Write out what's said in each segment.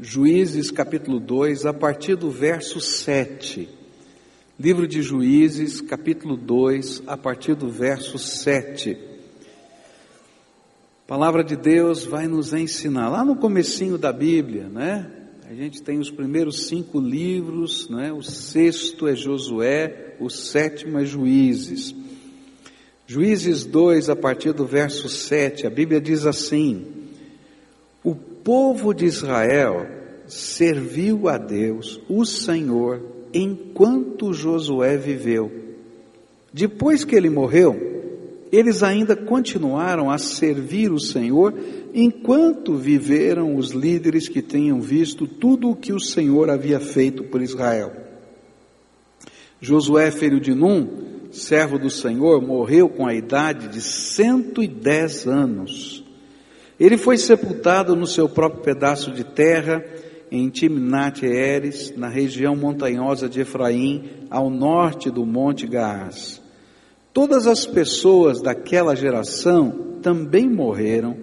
Juízes capítulo 2, a partir do verso 7. Livro de Juízes, capítulo 2, a partir do verso 7. A palavra de Deus vai nos ensinar, lá no comecinho da Bíblia, né? A gente tem os primeiros cinco livros, né? O sexto é Josué, o sétimo é Juízes. Juízes 2, a partir do verso 7, a Bíblia diz assim: povo de Israel serviu a Deus, o Senhor, enquanto Josué viveu. Depois que ele morreu, eles ainda continuaram a servir o Senhor enquanto viveram os líderes que tenham visto tudo o que o Senhor havia feito por Israel. Josué, filho de Num, servo do Senhor, morreu com a idade de 110 anos. Ele foi sepultado no seu próprio pedaço de terra, em Timnat Eres, na região montanhosa de Efraim, ao norte do Monte Gaás. Todas as pessoas daquela geração também morreram,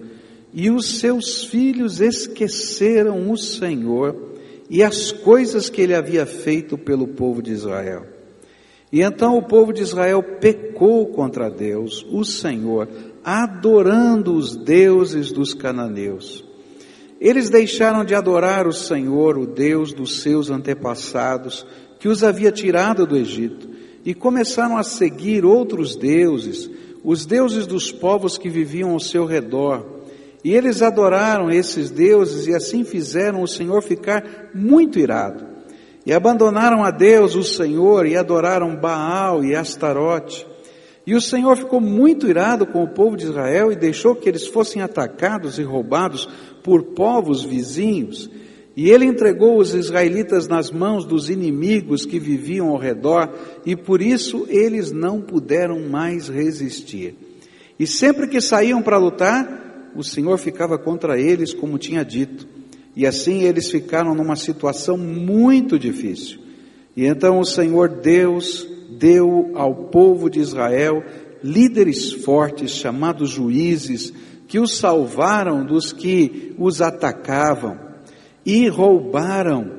e os seus filhos esqueceram o Senhor e as coisas que ele havia feito pelo povo de Israel. E então o povo de Israel pecou contra Deus, o Senhor, adorando os deuses dos cananeus. Eles deixaram de adorar o Senhor, o Deus dos seus antepassados, que os havia tirado do Egito, e começaram a seguir outros deuses, os deuses dos povos que viviam ao seu redor. E eles adoraram esses deuses e assim fizeram o Senhor ficar muito irado. E abandonaram a Deus, o Senhor, e adoraram Baal e Astarote. E o Senhor ficou muito irado com o povo de Israel e deixou que eles fossem atacados e roubados por povos vizinhos. E ele entregou os israelitas nas mãos dos inimigos que viviam ao redor, e por isso eles não puderam mais resistir. E sempre que saíam para lutar, o Senhor ficava contra eles, como tinha dito. E assim eles ficaram numa situação muito difícil. E então o Senhor Deus deu ao povo de Israel líderes fortes, chamados juízes, que os salvaram dos que os atacavam e roubaram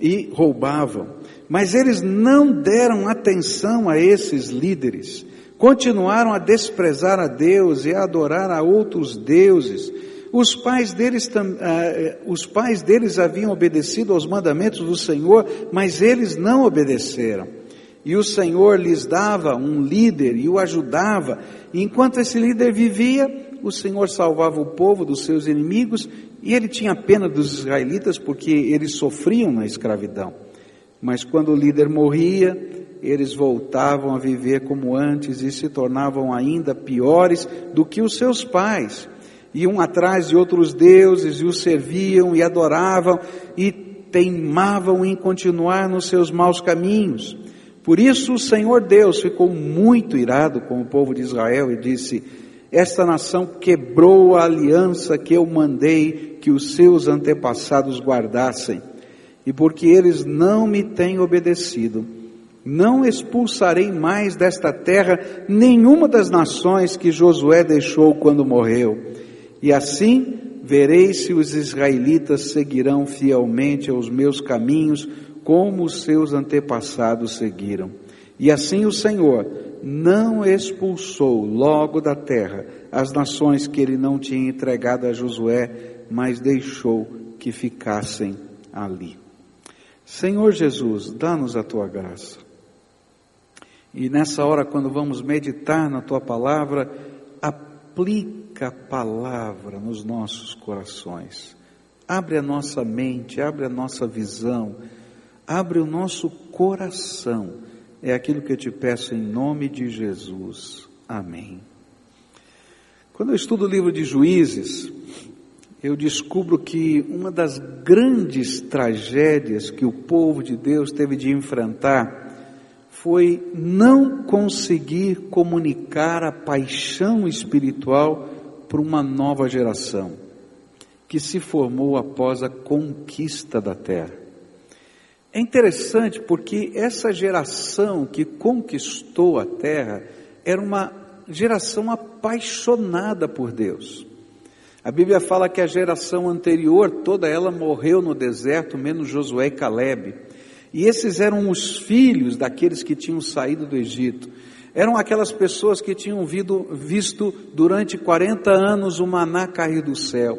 e roubavam. Mas eles não deram atenção a esses líderes, continuaram a desprezar a Deus e a adorar a outros deuses os pais deles, uh, os pais deles haviam obedecido aos mandamentos do Senhor, mas eles não obedeceram. E o Senhor lhes dava um líder e o ajudava. E enquanto esse líder vivia, o Senhor salvava o povo dos seus inimigos e ele tinha pena dos israelitas porque eles sofriam na escravidão. Mas quando o líder morria, eles voltavam a viver como antes e se tornavam ainda piores do que os seus pais iam atrás de outros deuses e os serviam e adoravam e teimavam em continuar nos seus maus caminhos. Por isso o Senhor Deus ficou muito irado com o povo de Israel e disse: Esta nação quebrou a aliança que eu mandei que os seus antepassados guardassem, e porque eles não me têm obedecido, não expulsarei mais desta terra nenhuma das nações que Josué deixou quando morreu. E assim vereis se os israelitas seguirão fielmente aos meus caminhos, como os seus antepassados seguiram. E assim o Senhor não expulsou logo da terra as nações que ele não tinha entregado a Josué, mas deixou que ficassem ali. Senhor Jesus, dá-nos a tua graça. E nessa hora, quando vamos meditar na tua palavra, aplica a palavra nos nossos corações. Abre a nossa mente, abre a nossa visão, abre o nosso coração. É aquilo que eu te peço em nome de Jesus. Amém. Quando eu estudo o livro de Juízes, eu descubro que uma das grandes tragédias que o povo de Deus teve de enfrentar foi não conseguir comunicar a paixão espiritual para uma nova geração que se formou após a conquista da terra. É interessante porque essa geração que conquistou a terra era uma geração apaixonada por Deus. A Bíblia fala que a geração anterior, toda ela morreu no deserto, menos Josué e Caleb. E esses eram os filhos daqueles que tinham saído do Egito. Eram aquelas pessoas que tinham visto durante 40 anos o maná cair do céu.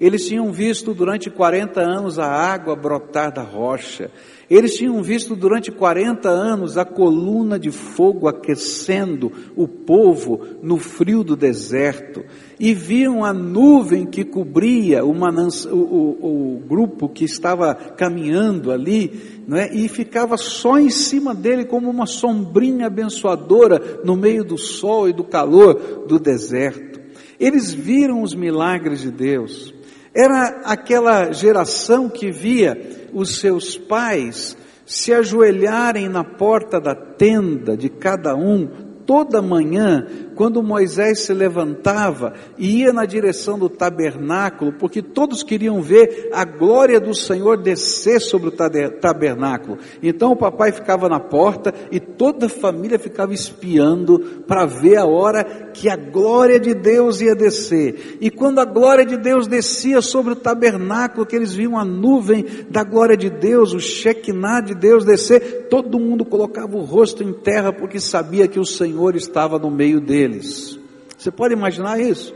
Eles tinham visto durante 40 anos a água brotar da rocha. Eles tinham visto durante 40 anos a coluna de fogo aquecendo o povo no frio do deserto. E viam a nuvem que cobria o, o, o, o grupo que estava caminhando ali, não é? e ficava só em cima dele como uma sombrinha abençoadora no meio do sol e do calor do deserto. Eles viram os milagres de Deus. Era aquela geração que via os seus pais se ajoelharem na porta da tenda de cada um toda manhã quando Moisés se levantava e ia na direção do tabernáculo, porque todos queriam ver a glória do Senhor descer sobre o tabernáculo. Então o papai ficava na porta e toda a família ficava espiando para ver a hora que a glória de Deus ia descer. E quando a glória de Deus descia sobre o tabernáculo, que eles viam a nuvem da glória de Deus, o Shekinah de Deus descer, todo mundo colocava o rosto em terra porque sabia que o Senhor estava no meio deles deles. Você pode imaginar isso?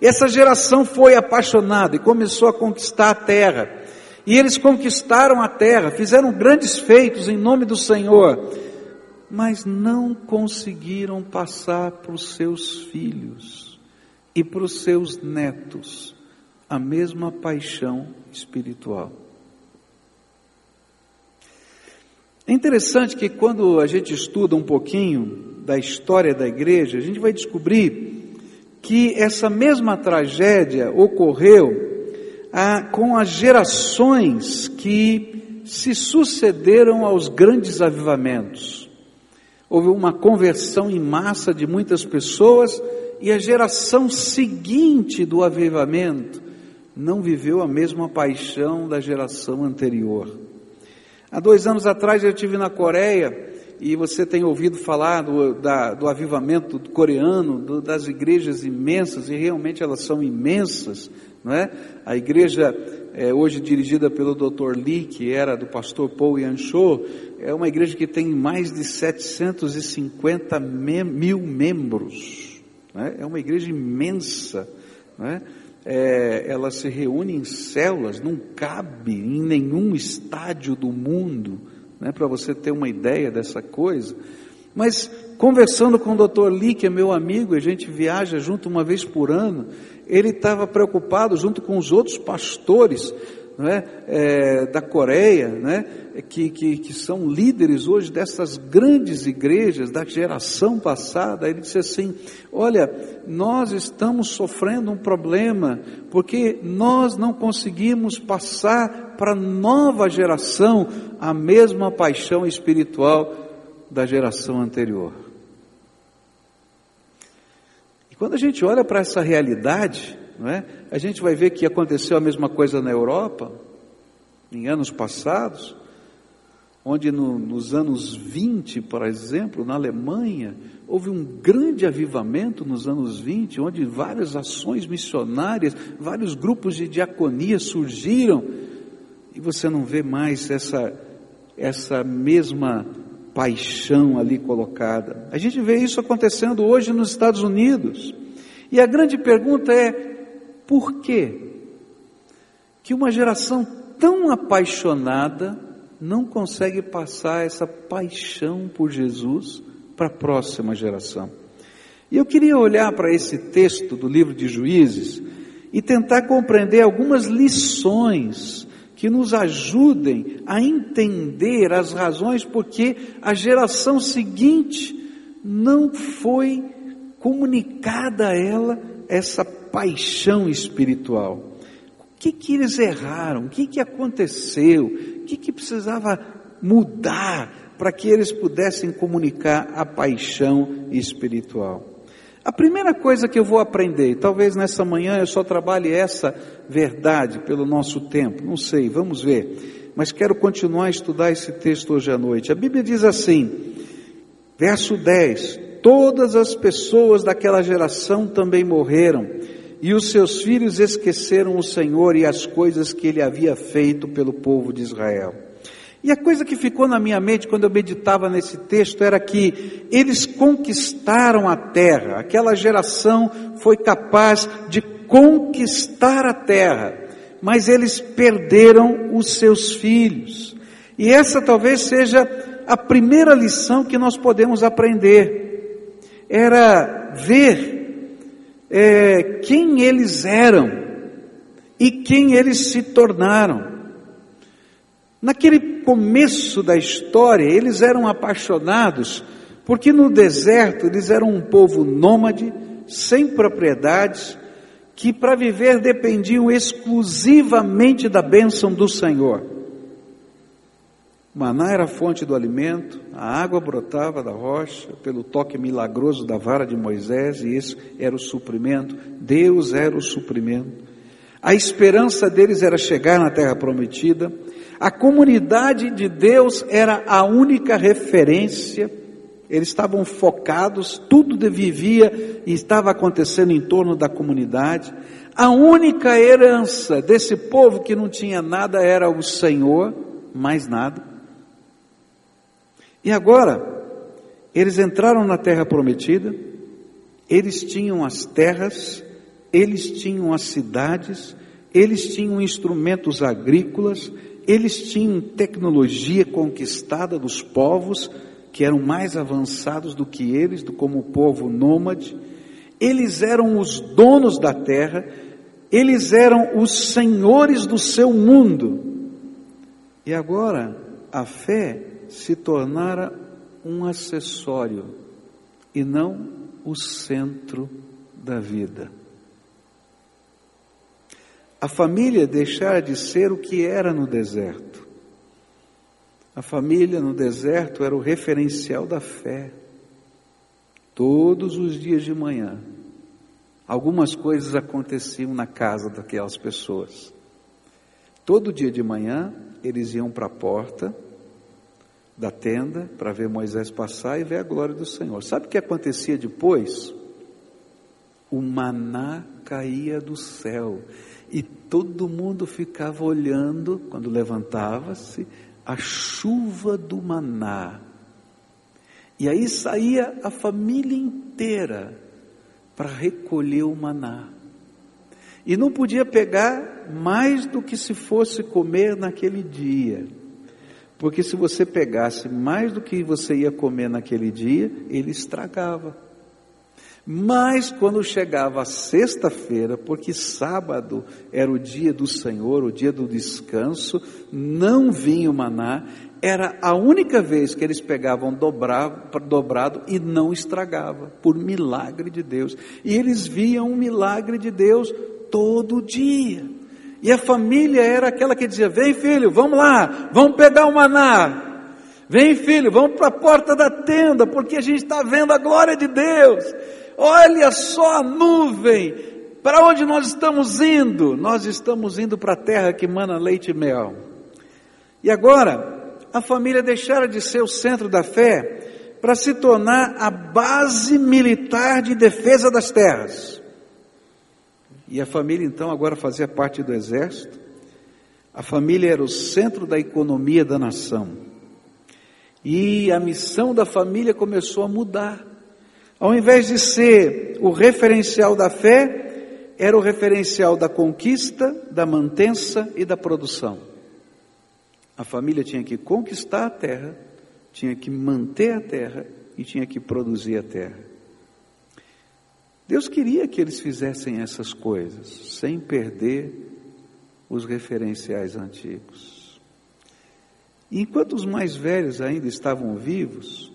Essa geração foi apaixonada e começou a conquistar a terra. E eles conquistaram a terra, fizeram grandes feitos em nome do Senhor, mas não conseguiram passar para os seus filhos e para os seus netos a mesma paixão espiritual. É interessante que quando a gente estuda um pouquinho da história da igreja, a gente vai descobrir que essa mesma tragédia ocorreu ah, com as gerações que se sucederam aos grandes avivamentos. Houve uma conversão em massa de muitas pessoas e a geração seguinte do avivamento não viveu a mesma paixão da geração anterior. Há dois anos atrás eu estive na Coreia e você tem ouvido falar do, da, do avivamento coreano, do, das igrejas imensas, e realmente elas são imensas, não é? A igreja é, hoje dirigida pelo Dr. Lee, que era do pastor Paul Yancho, é uma igreja que tem mais de 750 mil membros, é? é? uma igreja imensa, não é? É, ela se reúne em células, não cabe em nenhum estádio do mundo, né, para você ter uma ideia dessa coisa. Mas conversando com o Dr. Lee, que é meu amigo, a gente viaja junto uma vez por ano, ele estava preocupado junto com os outros pastores é, é, da Coreia, né, que, que, que são líderes hoje dessas grandes igrejas da geração passada. Ele disse assim: Olha, nós estamos sofrendo um problema porque nós não conseguimos passar para a nova geração a mesma paixão espiritual da geração anterior. E quando a gente olha para essa realidade, não é? A gente vai ver que aconteceu a mesma coisa na Europa, em anos passados, onde no, nos anos 20, por exemplo, na Alemanha, houve um grande avivamento nos anos 20, onde várias ações missionárias, vários grupos de diaconia surgiram, e você não vê mais essa, essa mesma paixão ali colocada. A gente vê isso acontecendo hoje nos Estados Unidos. E a grande pergunta é: por quê? Que uma geração tão apaixonada não consegue passar essa paixão por Jesus para a próxima geração. E eu queria olhar para esse texto do livro de Juízes e tentar compreender algumas lições que nos ajudem a entender as razões porque a geração seguinte não foi comunicada a ela essa paixão espiritual. O que, que eles erraram? O que, que aconteceu? O que, que precisava mudar para que eles pudessem comunicar a paixão espiritual? A primeira coisa que eu vou aprender, talvez nessa manhã eu só trabalhe essa verdade pelo nosso tempo, não sei, vamos ver. Mas quero continuar a estudar esse texto hoje à noite. A Bíblia diz assim, verso 10: Todas as pessoas daquela geração também morreram, e os seus filhos esqueceram o Senhor e as coisas que ele havia feito pelo povo de Israel. E a coisa que ficou na minha mente quando eu meditava nesse texto era que eles conquistaram a terra, aquela geração foi capaz de conquistar a terra, mas eles perderam os seus filhos. E essa talvez seja a primeira lição que nós podemos aprender. Era ver é, quem eles eram e quem eles se tornaram. Naquele começo da história, eles eram apaixonados, porque no deserto eles eram um povo nômade, sem propriedades, que para viver dependiam exclusivamente da bênção do Senhor. Maná era a fonte do alimento, a água brotava da rocha pelo toque milagroso da vara de Moisés, e esse era o suprimento, Deus era o suprimento. A esperança deles era chegar na terra prometida, a comunidade de Deus era a única referência, eles estavam focados, tudo vivia e estava acontecendo em torno da comunidade. A única herança desse povo que não tinha nada era o Senhor, mais nada. E agora, eles entraram na terra prometida, eles tinham as terras, eles tinham as cidades, eles tinham instrumentos agrícolas, eles tinham tecnologia conquistada dos povos que eram mais avançados do que eles, como o povo nômade. Eles eram os donos da terra, eles eram os senhores do seu mundo. E agora a fé se tornara um acessório e não o centro da vida a família deixar de ser o que era no deserto. A família no deserto era o referencial da fé. Todos os dias de manhã, algumas coisas aconteciam na casa daquelas pessoas. Todo dia de manhã, eles iam para a porta da tenda para ver Moisés passar e ver a glória do Senhor. Sabe o que acontecia depois? O maná caía do céu e todo mundo ficava olhando, quando levantava-se, a chuva do maná. E aí saía a família inteira para recolher o maná. E não podia pegar mais do que se fosse comer naquele dia. Porque se você pegasse mais do que você ia comer naquele dia, ele estragava. Mas quando chegava a sexta-feira, porque sábado era o dia do Senhor, o dia do descanso, não vinha o maná, era a única vez que eles pegavam dobrado, dobrado e não estragava, por milagre de Deus. E eles viam um milagre de Deus todo dia. E a família era aquela que dizia: Vem filho, vamos lá, vamos pegar o maná. Vem filho, vamos para a porta da tenda, porque a gente está vendo a glória de Deus. Olha só a nuvem. Para onde nós estamos indo? Nós estamos indo para a terra que mana leite e mel. E agora, a família deixara de ser o centro da fé para se tornar a base militar de defesa das terras. E a família então agora fazia parte do exército. A família era o centro da economia da nação. E a missão da família começou a mudar. Ao invés de ser o referencial da fé, era o referencial da conquista, da mantença e da produção. A família tinha que conquistar a terra, tinha que manter a terra e tinha que produzir a terra. Deus queria que eles fizessem essas coisas, sem perder os referenciais antigos. E enquanto os mais velhos ainda estavam vivos,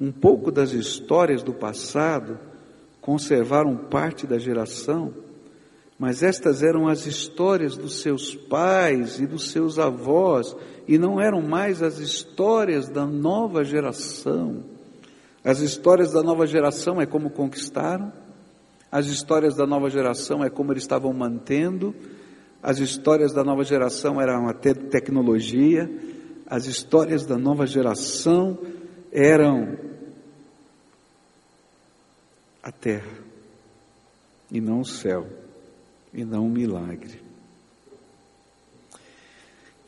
um pouco das histórias do passado conservaram parte da geração, mas estas eram as histórias dos seus pais e dos seus avós, e não eram mais as histórias da nova geração. As histórias da nova geração é como conquistaram, as histórias da nova geração é como eles estavam mantendo, as histórias da nova geração eram a tecnologia, as histórias da nova geração eram a terra. e não o céu, e não o milagre.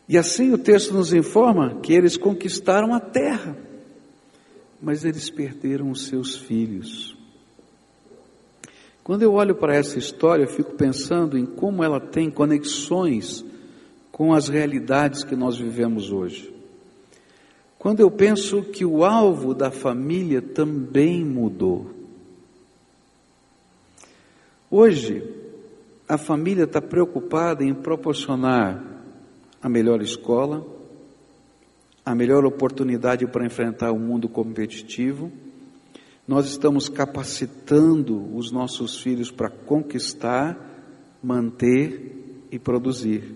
E assim o texto nos informa que eles conquistaram a terra, mas eles perderam os seus filhos. Quando eu olho para essa história, eu fico pensando em como ela tem conexões com as realidades que nós vivemos hoje. Quando eu penso que o alvo da família também mudou. Hoje, a família está preocupada em proporcionar a melhor escola, a melhor oportunidade para enfrentar o mundo competitivo. Nós estamos capacitando os nossos filhos para conquistar, manter e produzir.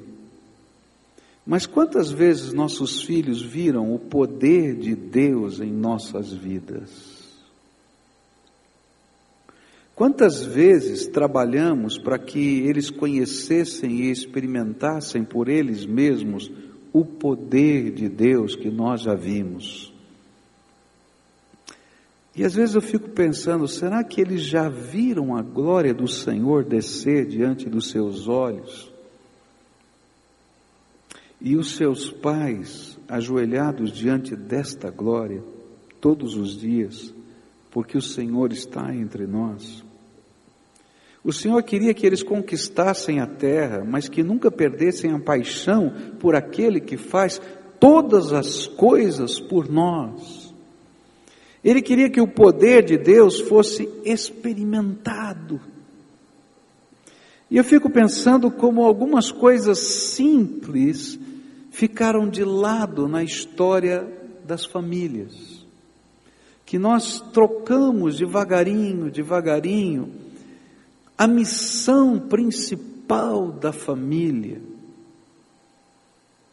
Mas quantas vezes nossos filhos viram o poder de Deus em nossas vidas? Quantas vezes trabalhamos para que eles conhecessem e experimentassem por eles mesmos o poder de Deus que nós já vimos? E às vezes eu fico pensando, será que eles já viram a glória do Senhor descer diante dos seus olhos? E os seus pais, ajoelhados diante desta glória, todos os dias, porque o Senhor está entre nós. O Senhor queria que eles conquistassem a terra, mas que nunca perdessem a paixão por aquele que faz todas as coisas por nós. Ele queria que o poder de Deus fosse experimentado. E eu fico pensando como algumas coisas simples ficaram de lado na história das famílias. Que nós trocamos devagarinho, devagarinho, a missão principal da família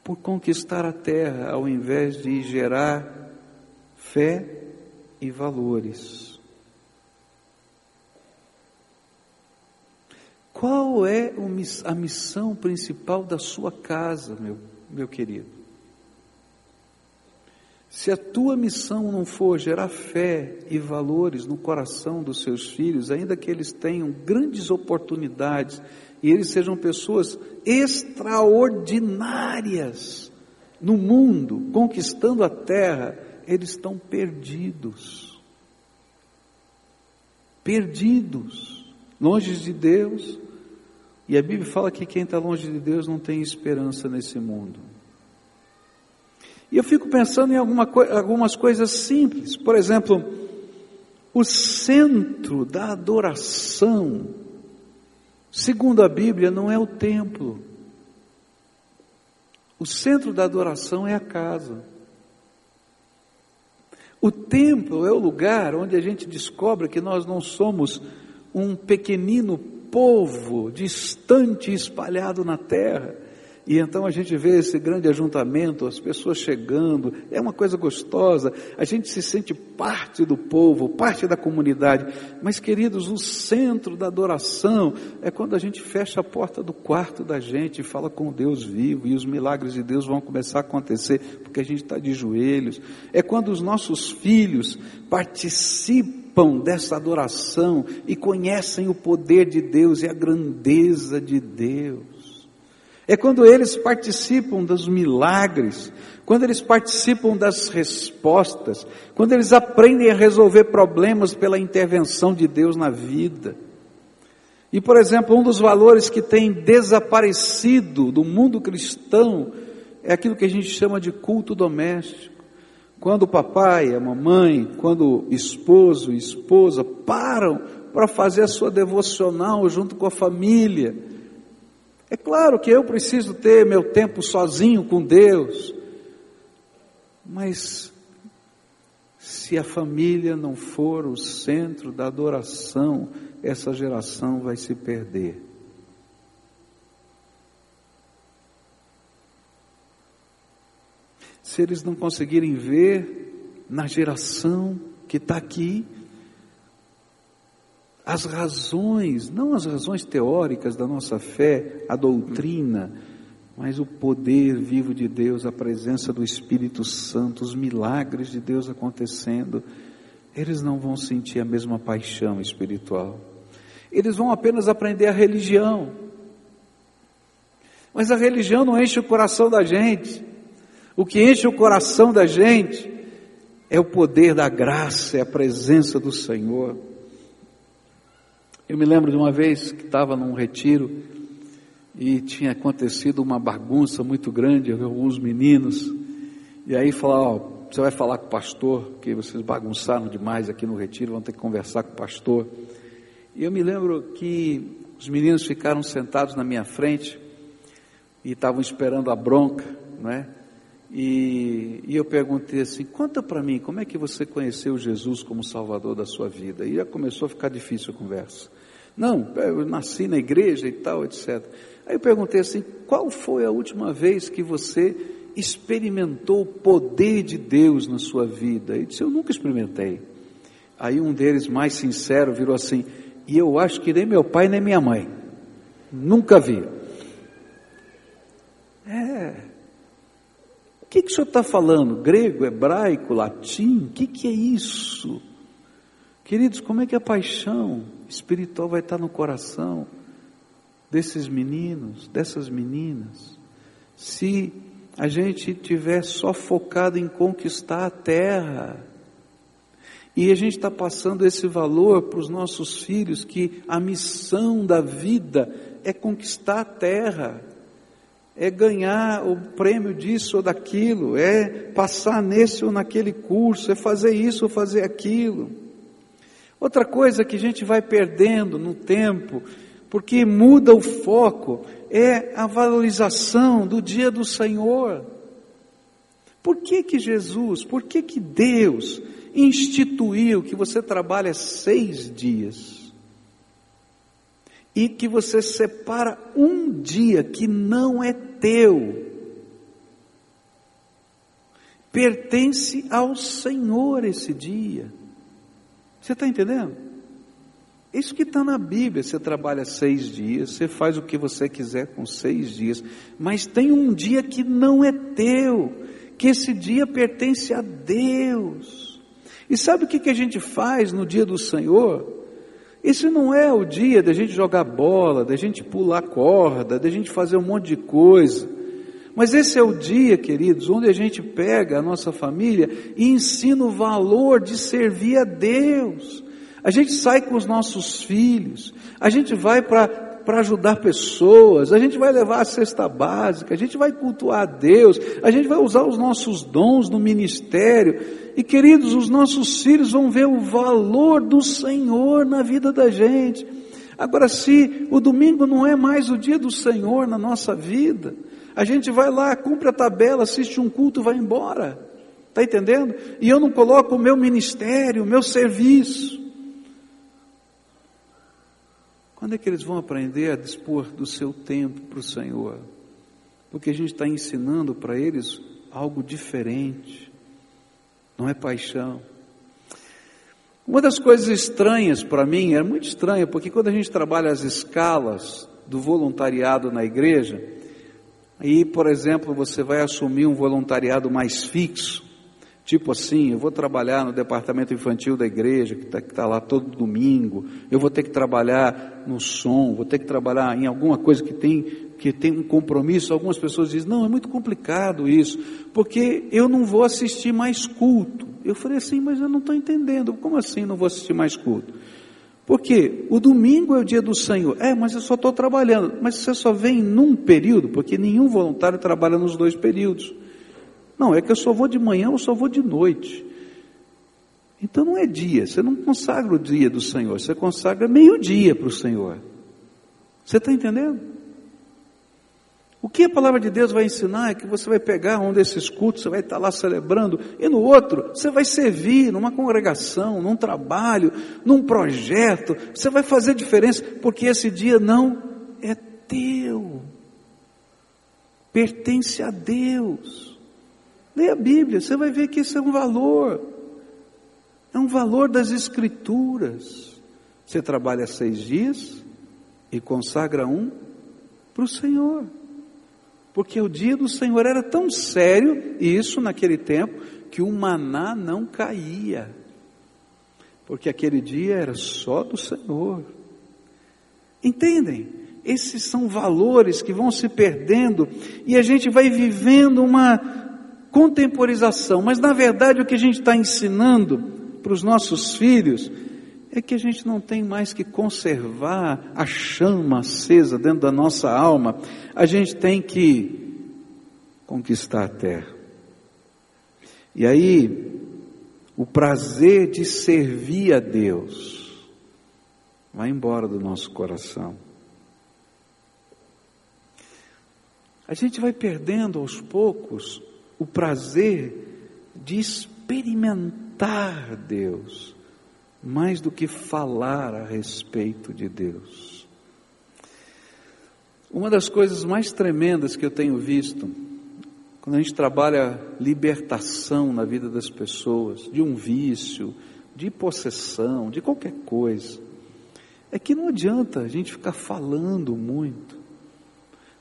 por conquistar a terra, ao invés de gerar fé e valores. Qual é a missão principal da sua casa, meu meu querido. Se a tua missão não for gerar fé e valores no coração dos seus filhos, ainda que eles tenham grandes oportunidades e eles sejam pessoas extraordinárias no mundo, conquistando a terra, eles estão perdidos. Perdidos, longe de Deus, e a Bíblia fala que quem está longe de Deus não tem esperança nesse mundo. E eu fico pensando em alguma, algumas coisas simples. Por exemplo, o centro da adoração, segundo a Bíblia, não é o templo. O centro da adoração é a casa. O templo é o lugar onde a gente descobre que nós não somos um pequenino povo distante espalhado na terra. E então a gente vê esse grande ajuntamento, as pessoas chegando, é uma coisa gostosa, a gente se sente parte do povo, parte da comunidade. Mas, queridos, o centro da adoração é quando a gente fecha a porta do quarto da gente e fala com Deus vivo, e os milagres de Deus vão começar a acontecer, porque a gente está de joelhos. É quando os nossos filhos participam participam dessa adoração e conhecem o poder de Deus e a grandeza de Deus. É quando eles participam dos milagres, quando eles participam das respostas, quando eles aprendem a resolver problemas pela intervenção de Deus na vida. E, por exemplo, um dos valores que tem desaparecido do mundo cristão é aquilo que a gente chama de culto doméstico. Quando o papai, a mamãe, quando o esposo e esposa param para fazer a sua devocional junto com a família. É claro que eu preciso ter meu tempo sozinho com Deus, mas se a família não for o centro da adoração, essa geração vai se perder. se eles não conseguirem ver na geração que está aqui as razões, não as razões teóricas da nossa fé, a doutrina, mas o poder vivo de Deus, a presença do Espírito Santo, os milagres de Deus acontecendo, eles não vão sentir a mesma paixão espiritual. eles vão apenas aprender a religião. Mas a religião não enche o coração da gente. O que enche o coração da gente é o poder da graça, é a presença do Senhor. Eu me lembro de uma vez que estava num retiro e tinha acontecido uma bagunça muito grande, alguns meninos, e aí falaram, você vai falar com o pastor, que vocês bagunçaram demais aqui no retiro, vão ter que conversar com o pastor. E eu me lembro que os meninos ficaram sentados na minha frente e estavam esperando a bronca, não é? E, e eu perguntei assim: conta para mim, como é que você conheceu Jesus como Salvador da sua vida? E já começou a ficar difícil a conversa. Não, eu nasci na igreja e tal, etc. Aí eu perguntei assim: qual foi a última vez que você experimentou o poder de Deus na sua vida? Ele disse: Eu nunca experimentei. Aí um deles, mais sincero, virou assim: E eu acho que nem meu pai nem minha mãe. Nunca vi. É. Que, que o senhor está falando? Grego, hebraico, latim? O que, que é isso? Queridos, como é que a paixão espiritual vai estar no coração desses meninos, dessas meninas, se a gente tiver só focado em conquistar a terra. E a gente está passando esse valor para os nossos filhos, que a missão da vida é conquistar a terra, é ganhar o prêmio disso ou daquilo, é passar nesse ou naquele curso, é fazer isso ou fazer aquilo. Outra coisa que a gente vai perdendo no tempo, porque muda o foco, é a valorização do dia do Senhor. Por que que Jesus, por que que Deus instituiu que você trabalha seis dias? E que você separa um dia que não é teu, pertence ao Senhor esse dia. Você está entendendo? Isso que está na Bíblia, você trabalha seis dias, você faz o que você quiser com seis dias, mas tem um dia que não é teu, que esse dia pertence a Deus. E sabe o que, que a gente faz no dia do Senhor? Esse não é o dia da gente jogar bola, da gente pular corda, da gente fazer um monte de coisa. Mas esse é o dia, queridos, onde a gente pega a nossa família e ensina o valor de servir a Deus. A gente sai com os nossos filhos, a gente vai para ajudar pessoas, a gente vai levar a cesta básica, a gente vai cultuar a Deus, a gente vai usar os nossos dons no ministério. E queridos, os nossos filhos vão ver o valor do Senhor na vida da gente. Agora, se o domingo não é mais o dia do Senhor na nossa vida, a gente vai lá, cumpre a tabela, assiste um culto vai embora. Está entendendo? E eu não coloco o meu ministério, o meu serviço. Quando é que eles vão aprender a dispor do seu tempo para o Senhor? Porque a gente está ensinando para eles algo diferente, não é paixão. Uma das coisas estranhas para mim, é muito estranha, porque quando a gente trabalha as escalas do voluntariado na igreja, aí, por exemplo, você vai assumir um voluntariado mais fixo, Tipo assim, eu vou trabalhar no departamento infantil da igreja, que está tá lá todo domingo, eu vou ter que trabalhar no som, vou ter que trabalhar em alguma coisa que tem, que tem um compromisso. Algumas pessoas dizem, não, é muito complicado isso, porque eu não vou assistir mais culto. Eu falei assim, mas eu não estou entendendo, como assim não vou assistir mais culto? Porque o domingo é o dia do Senhor. É, mas eu só estou trabalhando. Mas você só vem num período, porque nenhum voluntário trabalha nos dois períodos. Não, é que eu só vou de manhã ou só vou de noite. Então não é dia, você não consagra o dia do Senhor, você consagra meio-dia para o Senhor. Você está entendendo? O que a palavra de Deus vai ensinar é que você vai pegar um desses cultos, você vai estar lá celebrando, e no outro você vai servir numa congregação, num trabalho, num projeto, você vai fazer diferença, porque esse dia não é teu, pertence a Deus. Leia a Bíblia, você vai ver que isso é um valor. É um valor das Escrituras. Você trabalha seis dias e consagra um para o Senhor. Porque o dia do Senhor era tão sério, isso naquele tempo, que o maná não caía. Porque aquele dia era só do Senhor. Entendem? Esses são valores que vão se perdendo e a gente vai vivendo uma contemporização, mas na verdade o que a gente está ensinando para os nossos filhos é que a gente não tem mais que conservar a chama acesa dentro da nossa alma, a gente tem que conquistar a terra. E aí, o prazer de servir a Deus vai embora do nosso coração. A gente vai perdendo aos poucos o prazer de experimentar Deus, mais do que falar a respeito de Deus. Uma das coisas mais tremendas que eu tenho visto, quando a gente trabalha libertação na vida das pessoas, de um vício, de possessão, de qualquer coisa, é que não adianta a gente ficar falando muito.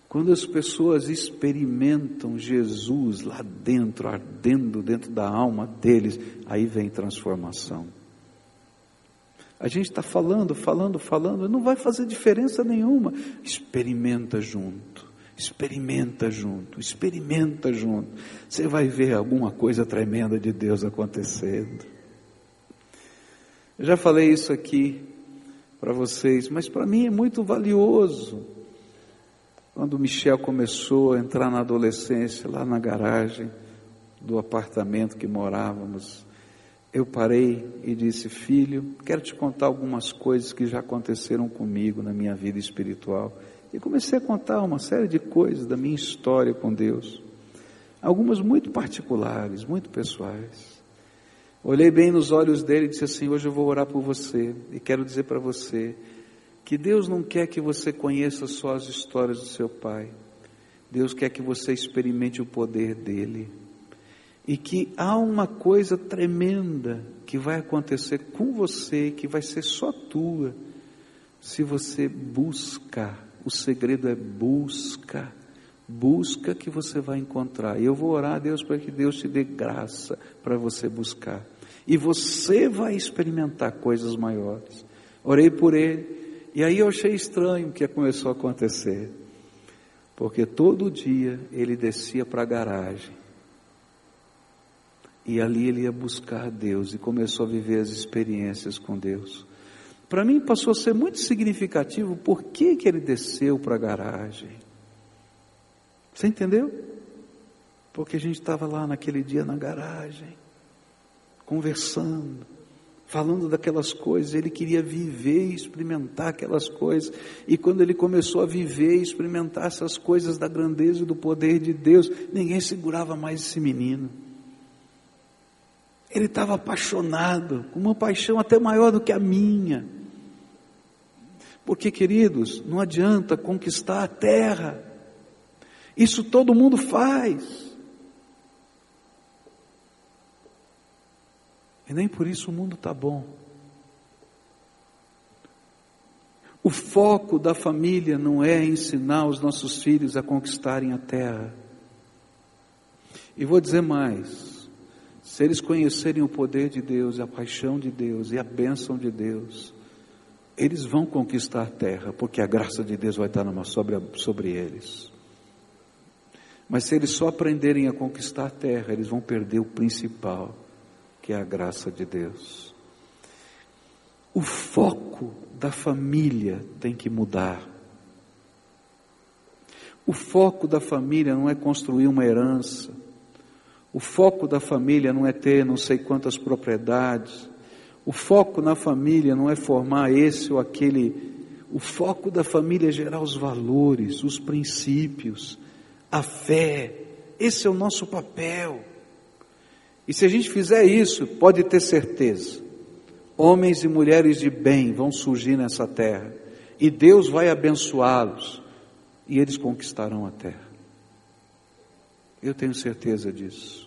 Quando as pessoas experimentam Jesus lá dentro, ardendo dentro da alma deles, aí vem transformação. A gente está falando, falando, falando, não vai fazer diferença nenhuma. Experimenta junto, experimenta junto, experimenta junto. Você vai ver alguma coisa tremenda de Deus acontecendo. Eu já falei isso aqui para vocês, mas para mim é muito valioso quando Michel começou a entrar na adolescência, lá na garagem do apartamento que morávamos, eu parei e disse: Filho, quero te contar algumas coisas que já aconteceram comigo na minha vida espiritual. E comecei a contar uma série de coisas da minha história com Deus, algumas muito particulares, muito pessoais. Olhei bem nos olhos dele e disse assim: Hoje eu vou orar por você e quero dizer para você que Deus não quer que você conheça só as histórias do seu pai. Deus quer que você experimente o poder dele. E que há uma coisa tremenda que vai acontecer com você, que vai ser só tua, se você buscar. O segredo é busca. Busca que você vai encontrar. E eu vou orar a Deus para que Deus te dê graça para você buscar. E você vai experimentar coisas maiores. Orei por ele e aí eu achei estranho o que começou a acontecer. Porque todo dia ele descia para a garagem. E ali ele ia buscar Deus e começou a viver as experiências com Deus. Para mim passou a ser muito significativo por que, que ele desceu para a garagem. Você entendeu? Porque a gente estava lá naquele dia na garagem, conversando falando daquelas coisas, ele queria viver e experimentar aquelas coisas. E quando ele começou a viver e experimentar essas coisas da grandeza e do poder de Deus, ninguém segurava mais esse menino. Ele estava apaixonado, com uma paixão até maior do que a minha. Porque, queridos, não adianta conquistar a terra. Isso todo mundo faz. E nem por isso o mundo está bom. O foco da família não é ensinar os nossos filhos a conquistarem a terra. E vou dizer mais: se eles conhecerem o poder de Deus, a paixão de Deus e a bênção de Deus, eles vão conquistar a terra, porque a graça de Deus vai estar sobre, sobre eles. Mas se eles só aprenderem a conquistar a terra, eles vão perder o principal, que é a graça de Deus. O foco da família tem que mudar. O foco da família não é construir uma herança. O foco da família não é ter não sei quantas propriedades. O foco na família não é formar esse ou aquele. O foco da família é gerar os valores, os princípios, a fé. Esse é o nosso papel. E se a gente fizer isso, pode ter certeza, homens e mulheres de bem vão surgir nessa terra, e Deus vai abençoá-los, e eles conquistarão a terra. Eu tenho certeza disso,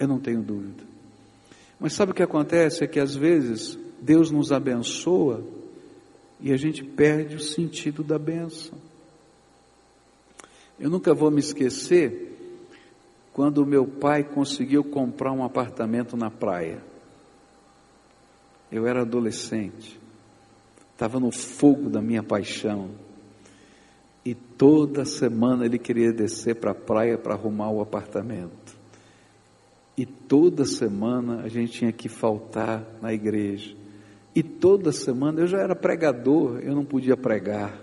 eu não tenho dúvida. Mas sabe o que acontece? É que às vezes Deus nos abençoa e a gente perde o sentido da benção. Eu nunca vou me esquecer quando meu pai conseguiu comprar um apartamento na praia. Eu era adolescente, estava no fogo da minha paixão. E toda semana ele queria descer para a praia para arrumar o apartamento. E toda semana a gente tinha que faltar na igreja. E toda semana eu já era pregador, eu não podia pregar.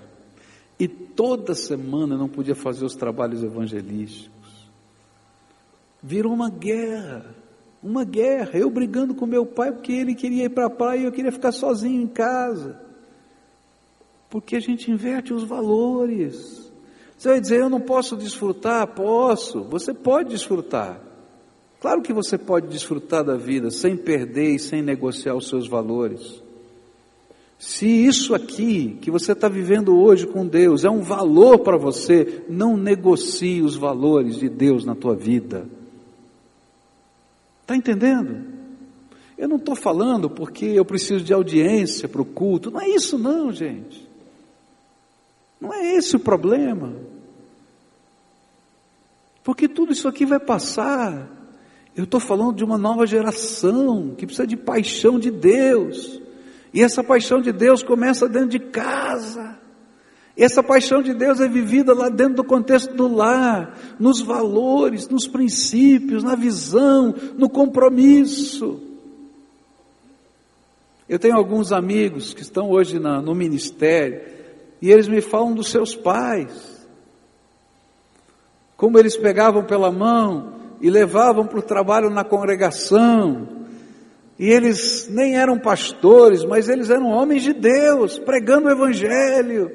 E toda semana eu não podia fazer os trabalhos evangelísticos. Virou uma guerra, uma guerra. Eu brigando com meu pai porque ele queria ir para a praia e eu queria ficar sozinho em casa. Porque a gente inverte os valores. Você vai dizer, eu não posso desfrutar? Posso. Você pode desfrutar. Claro que você pode desfrutar da vida sem perder e sem negociar os seus valores. Se isso aqui que você está vivendo hoje com Deus é um valor para você, não negocie os valores de Deus na tua vida. Está entendendo? Eu não estou falando porque eu preciso de audiência para o culto, não é isso não, gente. Não é esse o problema. Porque tudo isso aqui vai passar. Eu estou falando de uma nova geração que precisa de paixão de Deus. E essa paixão de Deus começa dentro de casa. Essa paixão de Deus é vivida lá dentro do contexto do lar, nos valores, nos princípios, na visão, no compromisso. Eu tenho alguns amigos que estão hoje na, no ministério e eles me falam dos seus pais, como eles pegavam pela mão e levavam para o trabalho na congregação, e eles nem eram pastores, mas eles eram homens de Deus, pregando o Evangelho.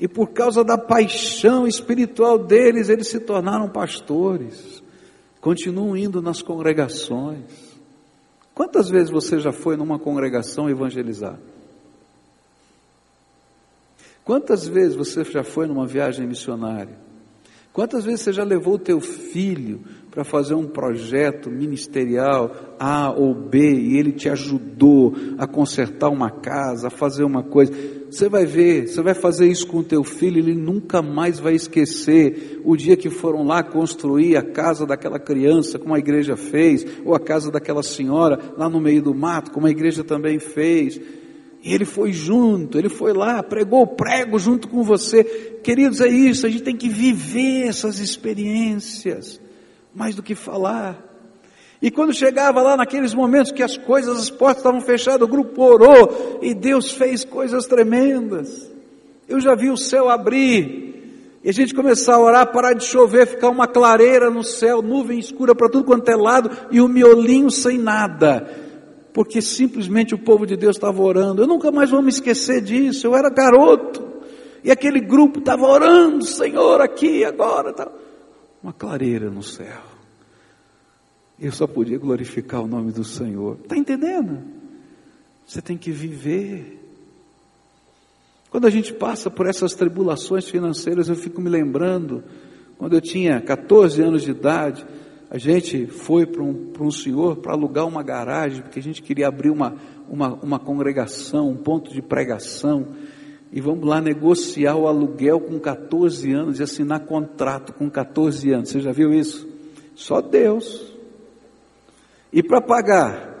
E por causa da paixão espiritual deles, eles se tornaram pastores. Continuam indo nas congregações. Quantas vezes você já foi numa congregação evangelizar? Quantas vezes você já foi numa viagem missionária? Quantas vezes você já levou o teu filho para fazer um projeto ministerial A ou B e ele te ajudou a consertar uma casa, a fazer uma coisa? Você vai ver, você vai fazer isso com o teu filho, ele nunca mais vai esquecer o dia que foram lá construir a casa daquela criança, como a igreja fez, ou a casa daquela senhora lá no meio do mato, como a igreja também fez. E ele foi junto, ele foi lá, pregou o prego junto com você. Queridos, é isso, a gente tem que viver essas experiências, mais do que falar. E quando chegava lá naqueles momentos que as coisas, as portas estavam fechadas, o grupo orou e Deus fez coisas tremendas. Eu já vi o céu abrir e a gente começar a orar, parar de chover, ficar uma clareira no céu, nuvem escura para tudo quanto é lado e o miolinho sem nada porque simplesmente o povo de Deus estava orando. Eu nunca mais vou me esquecer disso. Eu era garoto e aquele grupo estava orando, Senhor, aqui, agora. Tá. Uma clareira no céu. Eu só podia glorificar o nome do Senhor. Está entendendo? Você tem que viver. Quando a gente passa por essas tribulações financeiras, eu fico me lembrando, quando eu tinha 14 anos de idade, a gente foi para um, um senhor para alugar uma garagem, porque a gente queria abrir uma, uma, uma congregação, um ponto de pregação, e vamos lá negociar o aluguel com 14 anos e assinar contrato com 14 anos. Você já viu isso? Só Deus. E para pagar,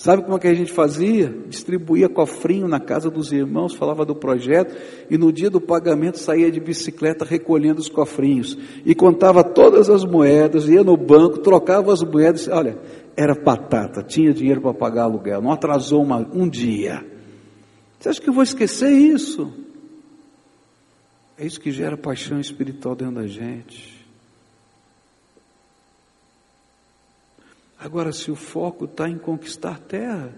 Sabe como é que a gente fazia? Distribuía cofrinho na casa dos irmãos, falava do projeto e no dia do pagamento saía de bicicleta recolhendo os cofrinhos e contava todas as moedas, ia no banco, trocava as moedas, olha, era batata, tinha dinheiro para pagar aluguel, não atrasou uma, um dia. Você acha que eu vou esquecer isso? É isso que gera paixão espiritual dentro da gente. Agora, se o foco está em conquistar terra,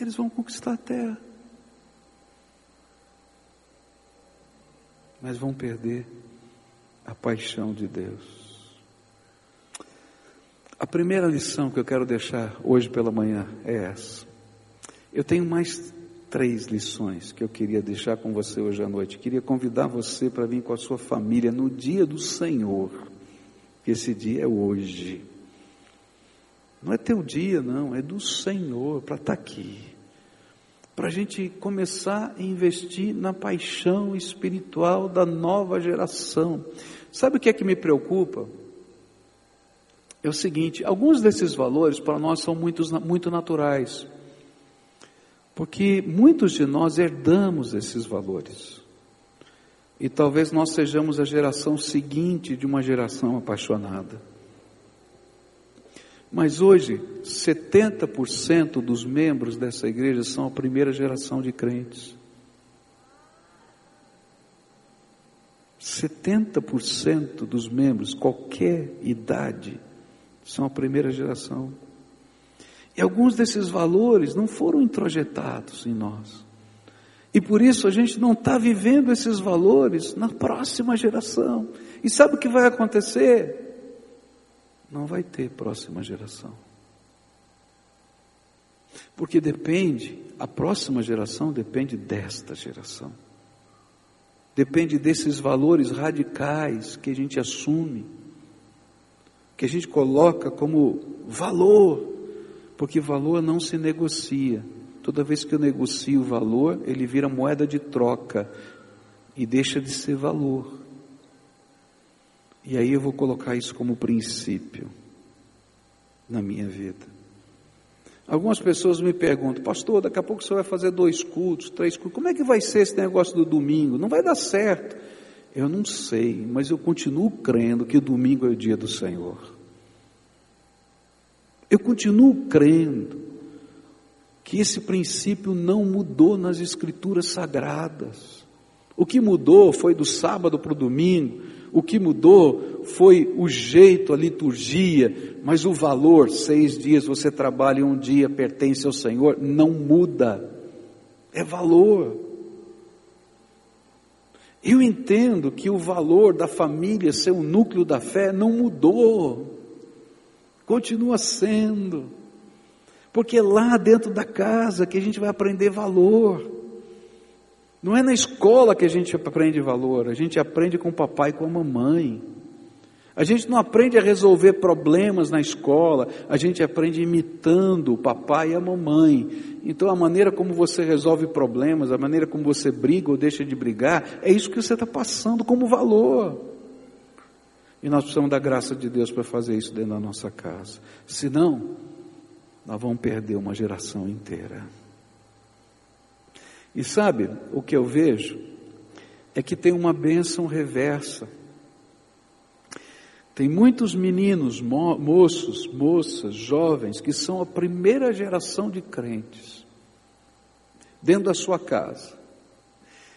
eles vão conquistar terra. Mas vão perder a paixão de Deus. A primeira lição que eu quero deixar hoje pela manhã é essa. Eu tenho mais três lições que eu queria deixar com você hoje à noite. Queria convidar você para vir com a sua família no dia do Senhor que esse dia é hoje. Não é teu dia, não, é do Senhor para estar tá aqui. Para a gente começar a investir na paixão espiritual da nova geração. Sabe o que é que me preocupa? É o seguinte: alguns desses valores para nós são muito, muito naturais. Porque muitos de nós herdamos esses valores. E talvez nós sejamos a geração seguinte de uma geração apaixonada. Mas hoje, 70% dos membros dessa igreja são a primeira geração de crentes. 70% dos membros, qualquer idade, são a primeira geração. E alguns desses valores não foram introjetados em nós. E por isso a gente não está vivendo esses valores na próxima geração. E sabe o que vai acontecer? Não vai ter próxima geração. Porque depende, a próxima geração depende desta geração. Depende desses valores radicais que a gente assume, que a gente coloca como valor, porque valor não se negocia. Toda vez que eu negocio o valor, ele vira moeda de troca e deixa de ser valor. E aí eu vou colocar isso como princípio na minha vida. Algumas pessoas me perguntam, pastor, daqui a pouco você vai fazer dois cultos, três cultos, como é que vai ser esse negócio do domingo? Não vai dar certo. Eu não sei, mas eu continuo crendo que o domingo é o dia do Senhor. Eu continuo crendo que esse princípio não mudou nas escrituras sagradas. O que mudou foi do sábado para o domingo, o que mudou foi o jeito, a liturgia, mas o valor, seis dias você trabalha e um dia pertence ao Senhor, não muda. É valor. Eu entendo que o valor da família ser o núcleo da fé não mudou. Continua sendo. Porque é lá dentro da casa que a gente vai aprender valor. Não é na escola que a gente aprende valor, a gente aprende com o papai e com a mamãe. A gente não aprende a resolver problemas na escola, a gente aprende imitando o papai e a mamãe. Então a maneira como você resolve problemas, a maneira como você briga ou deixa de brigar, é isso que você está passando como valor. E nós precisamos da graça de Deus para fazer isso dentro da nossa casa. Senão, nós vamos perder uma geração inteira. E sabe o que eu vejo? É que tem uma bênção reversa. Tem muitos meninos, mo moços, moças, jovens, que são a primeira geração de crentes, dentro da sua casa.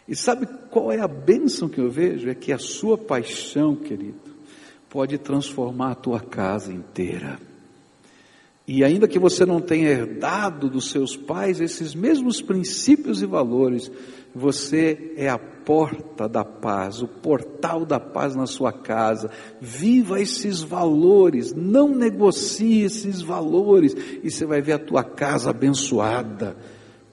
E sabe qual é a bênção que eu vejo? É que a sua paixão, querido, pode transformar a tua casa inteira. E ainda que você não tenha herdado dos seus pais esses mesmos princípios e valores, você é a porta da paz, o portal da paz na sua casa. Viva esses valores, não negocie esses valores, e você vai ver a tua casa abençoada,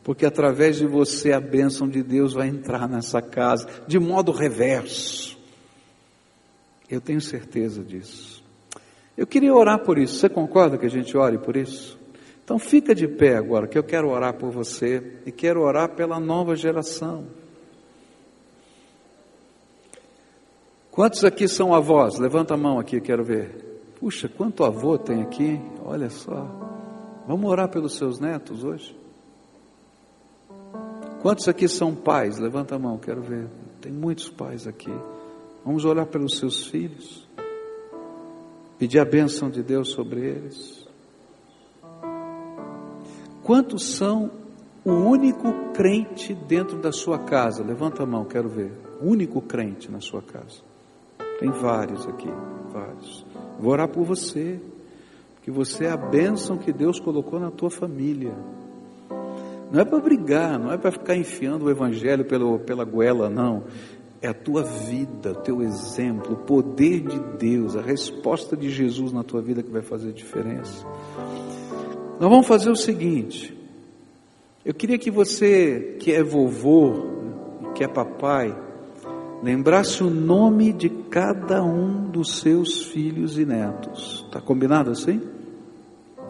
porque através de você a bênção de Deus vai entrar nessa casa, de modo reverso. Eu tenho certeza disso. Eu queria orar por isso. Você concorda que a gente ore por isso? Então fica de pé agora, que eu quero orar por você e quero orar pela nova geração. Quantos aqui são avós? Levanta a mão aqui, quero ver. Puxa, quanto avô tem aqui? Olha só. Vamos orar pelos seus netos hoje? Quantos aqui são pais? Levanta a mão, quero ver. Tem muitos pais aqui. Vamos orar pelos seus filhos pedir a bênção de Deus sobre eles. Quantos são o único crente dentro da sua casa? Levanta a mão, quero ver. O único crente na sua casa. Tem vários aqui, vários. Vou orar por você, que você é a bênção que Deus colocou na tua família. Não é para brigar, não é para ficar enfiando o evangelho pelo, pela goela, não é a tua vida, o teu exemplo, o poder de Deus, a resposta de Jesus na tua vida que vai fazer diferença. Nós vamos fazer o seguinte: eu queria que você, que é vovô e que é papai, lembrasse o nome de cada um dos seus filhos e netos. Tá combinado assim?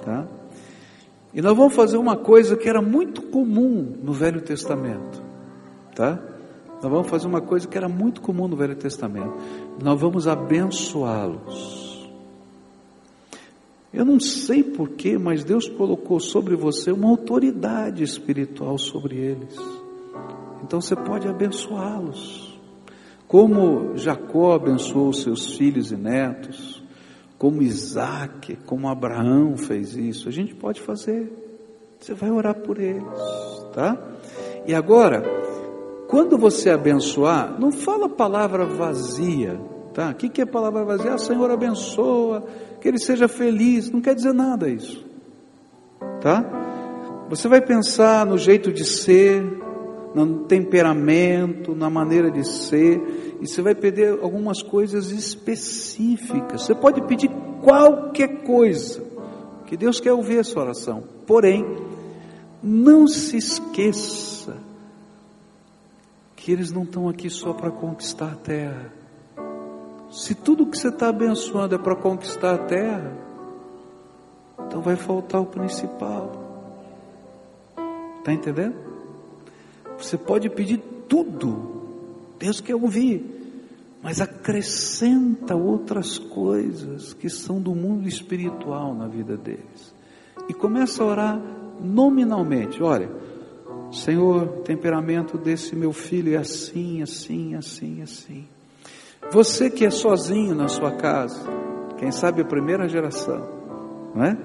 Tá? E nós vamos fazer uma coisa que era muito comum no Velho Testamento, tá? Nós vamos fazer uma coisa que era muito comum no Velho Testamento. Nós vamos abençoá-los. Eu não sei porquê, mas Deus colocou sobre você uma autoridade espiritual sobre eles. Então você pode abençoá-los. Como Jacó abençoou seus filhos e netos, como Isaac, como Abraão fez isso, a gente pode fazer. Você vai orar por eles, tá? E agora, quando você abençoar, não fala palavra vazia, tá? O que é palavra vazia? Ah, Senhor abençoa, que ele seja feliz. Não quer dizer nada isso, tá? Você vai pensar no jeito de ser, no temperamento, na maneira de ser, e você vai pedir algumas coisas específicas. Você pode pedir qualquer coisa, que Deus quer ouvir a sua oração. Porém, não se esqueça que eles não estão aqui só para conquistar a terra. Se tudo que você está abençoando é para conquistar a terra, então vai faltar o principal. Está entendendo? Você pode pedir tudo, Deus quer ouvir, mas acrescenta outras coisas que são do mundo espiritual na vida deles. E começa a orar nominalmente: olha, Senhor, o temperamento desse meu filho é assim, assim, assim, assim. Você que é sozinho na sua casa, quem sabe a primeira geração, não é?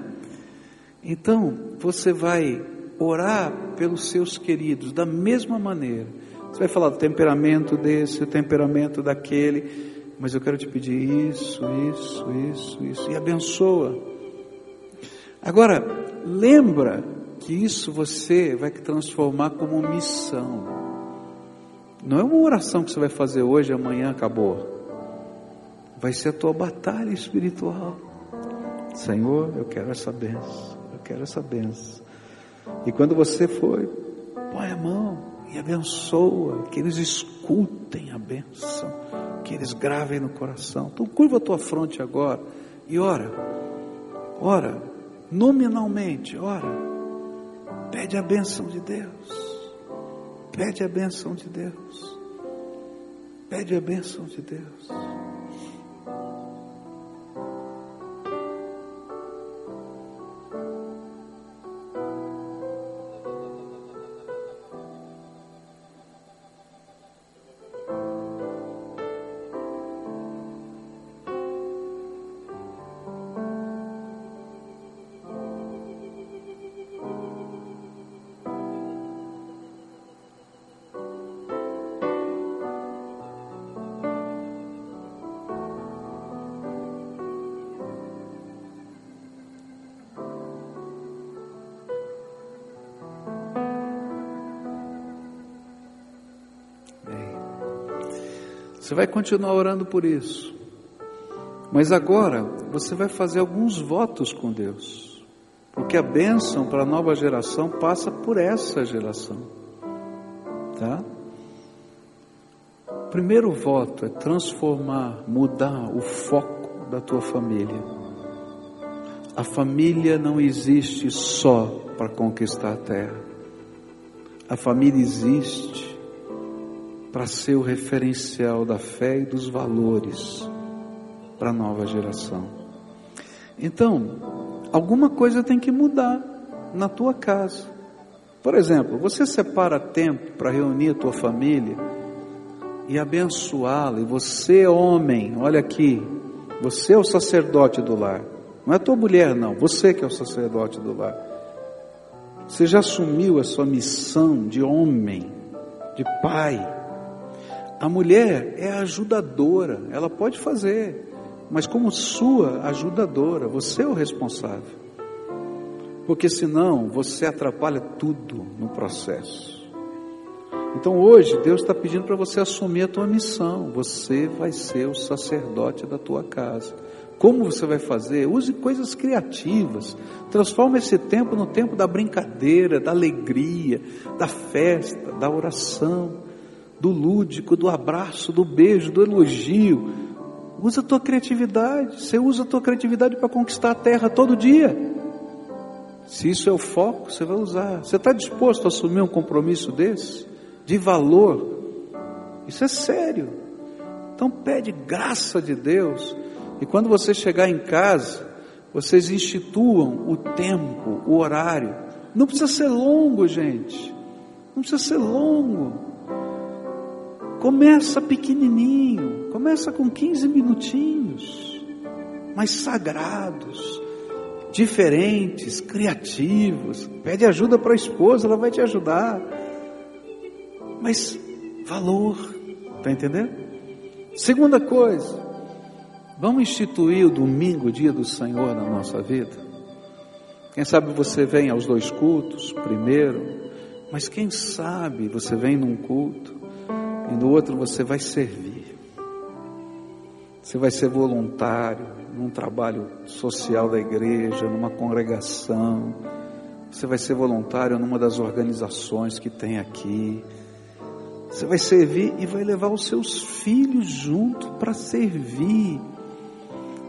Então, você vai orar pelos seus queridos da mesma maneira. Você vai falar do temperamento desse, o temperamento daquele, mas eu quero te pedir isso, isso, isso, isso, e abençoa. Agora, lembra que isso você vai transformar como missão. Não é uma oração que você vai fazer hoje, amanhã acabou. Vai ser a tua batalha espiritual. Senhor, eu quero essa benção, eu quero essa benção. E quando você for, põe a mão e abençoa, que eles escutem a benção, que eles gravem no coração. Então curva a tua fronte agora e ora, ora, nominalmente, ora. Pede a bênção de Deus. Pede a bênção de Deus. Pede a bênção de Deus. Você vai continuar orando por isso. Mas agora você vai fazer alguns votos com Deus. Porque a bênção para a nova geração passa por essa geração. Tá? O primeiro voto é transformar, mudar o foco da tua família. A família não existe só para conquistar a terra. A família existe para ser o referencial da fé e dos valores para a nova geração. Então, alguma coisa tem que mudar na tua casa. Por exemplo, você separa tempo para reunir a tua família e abençoá-la, e você, homem, olha aqui, você é o sacerdote do lar. Não é tua mulher, não, você que é o sacerdote do lar. Você já assumiu a sua missão de homem, de pai, a mulher é ajudadora, ela pode fazer, mas como sua ajudadora, você é o responsável. Porque senão você atrapalha tudo no processo. Então hoje Deus está pedindo para você assumir a tua missão. Você vai ser o sacerdote da tua casa. Como você vai fazer? Use coisas criativas. Transforma esse tempo no tempo da brincadeira, da alegria, da festa, da oração do lúdico, do abraço, do beijo, do elogio. Usa a tua criatividade. Você usa a tua criatividade para conquistar a terra todo dia. Se isso é o foco, você vai usar. Você está disposto a assumir um compromisso desse? De valor? Isso é sério. Então pede graça de Deus. E quando você chegar em casa, vocês instituam o tempo, o horário. Não precisa ser longo, gente. Não precisa ser longo. Começa pequenininho, começa com 15 minutinhos, mas sagrados, diferentes, criativos. Pede ajuda para a esposa, ela vai te ajudar. Mas valor, está entendendo? Segunda coisa, vamos instituir o domingo, dia do Senhor na nossa vida. Quem sabe você vem aos dois cultos primeiro, mas quem sabe você vem num culto e no outro você vai servir. Você vai ser voluntário num trabalho social da igreja, numa congregação. Você vai ser voluntário numa das organizações que tem aqui. Você vai servir e vai levar os seus filhos junto para servir.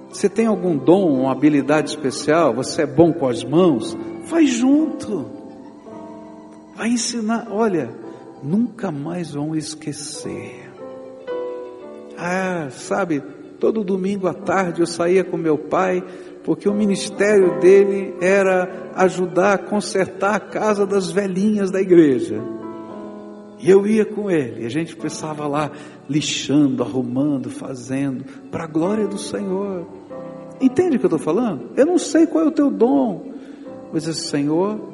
Você tem algum dom, uma habilidade especial? Você é bom com as mãos? Vai junto vai ensinar, olha, nunca mais vão esquecer. Ah, sabe, todo domingo à tarde eu saía com meu pai, porque o ministério dele era ajudar a consertar a casa das velhinhas da igreja. E eu ia com ele, e a gente pensava lá, lixando, arrumando, fazendo, para a glória do Senhor. Entende o que eu estou falando? Eu não sei qual é o teu dom, mas esse Senhor,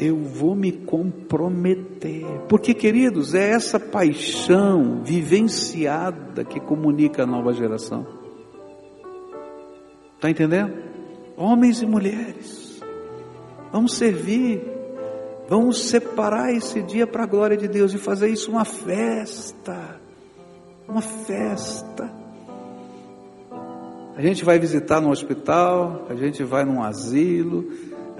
eu vou me comprometer. Porque, queridos, é essa paixão vivenciada que comunica a nova geração. Está entendendo? Homens e mulheres, vamos servir, vamos separar esse dia para a glória de Deus e fazer isso uma festa. Uma festa. A gente vai visitar no hospital, a gente vai num asilo,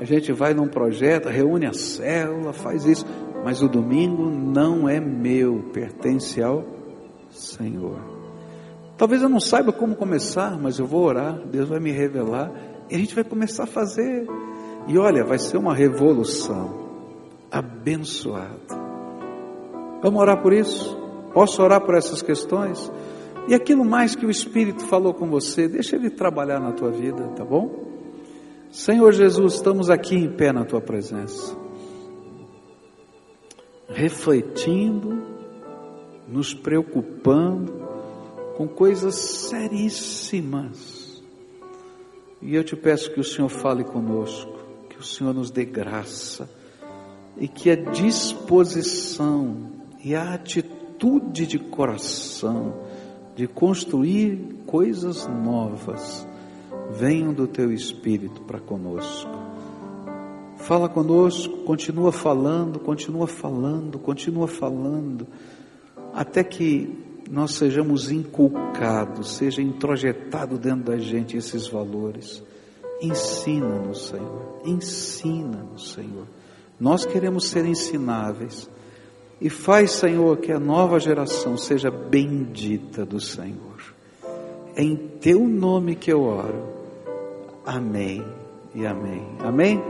a gente vai num projeto, reúne a célula, faz isso, mas o domingo não é meu, pertence ao Senhor. Talvez eu não saiba como começar, mas eu vou orar, Deus vai me revelar e a gente vai começar a fazer. E olha, vai ser uma revolução abençoada. Vamos orar por isso? Posso orar por essas questões? E aquilo mais que o Espírito falou com você, deixa ele trabalhar na tua vida, tá bom? Senhor Jesus, estamos aqui em pé na tua presença, refletindo, nos preocupando com coisas seríssimas. E eu te peço que o Senhor fale conosco, que o Senhor nos dê graça e que a disposição e a atitude de coração de construir coisas novas venham do teu Espírito para conosco. Fala conosco, continua falando, continua falando, continua falando, até que nós sejamos inculcados, seja introjetado dentro da gente esses valores. Ensina-nos, Senhor, ensina-nos, Senhor. Nós queremos ser ensináveis. E faz, Senhor, que a nova geração seja bendita do Senhor. É em teu nome que eu oro. Amém e amém. Amém?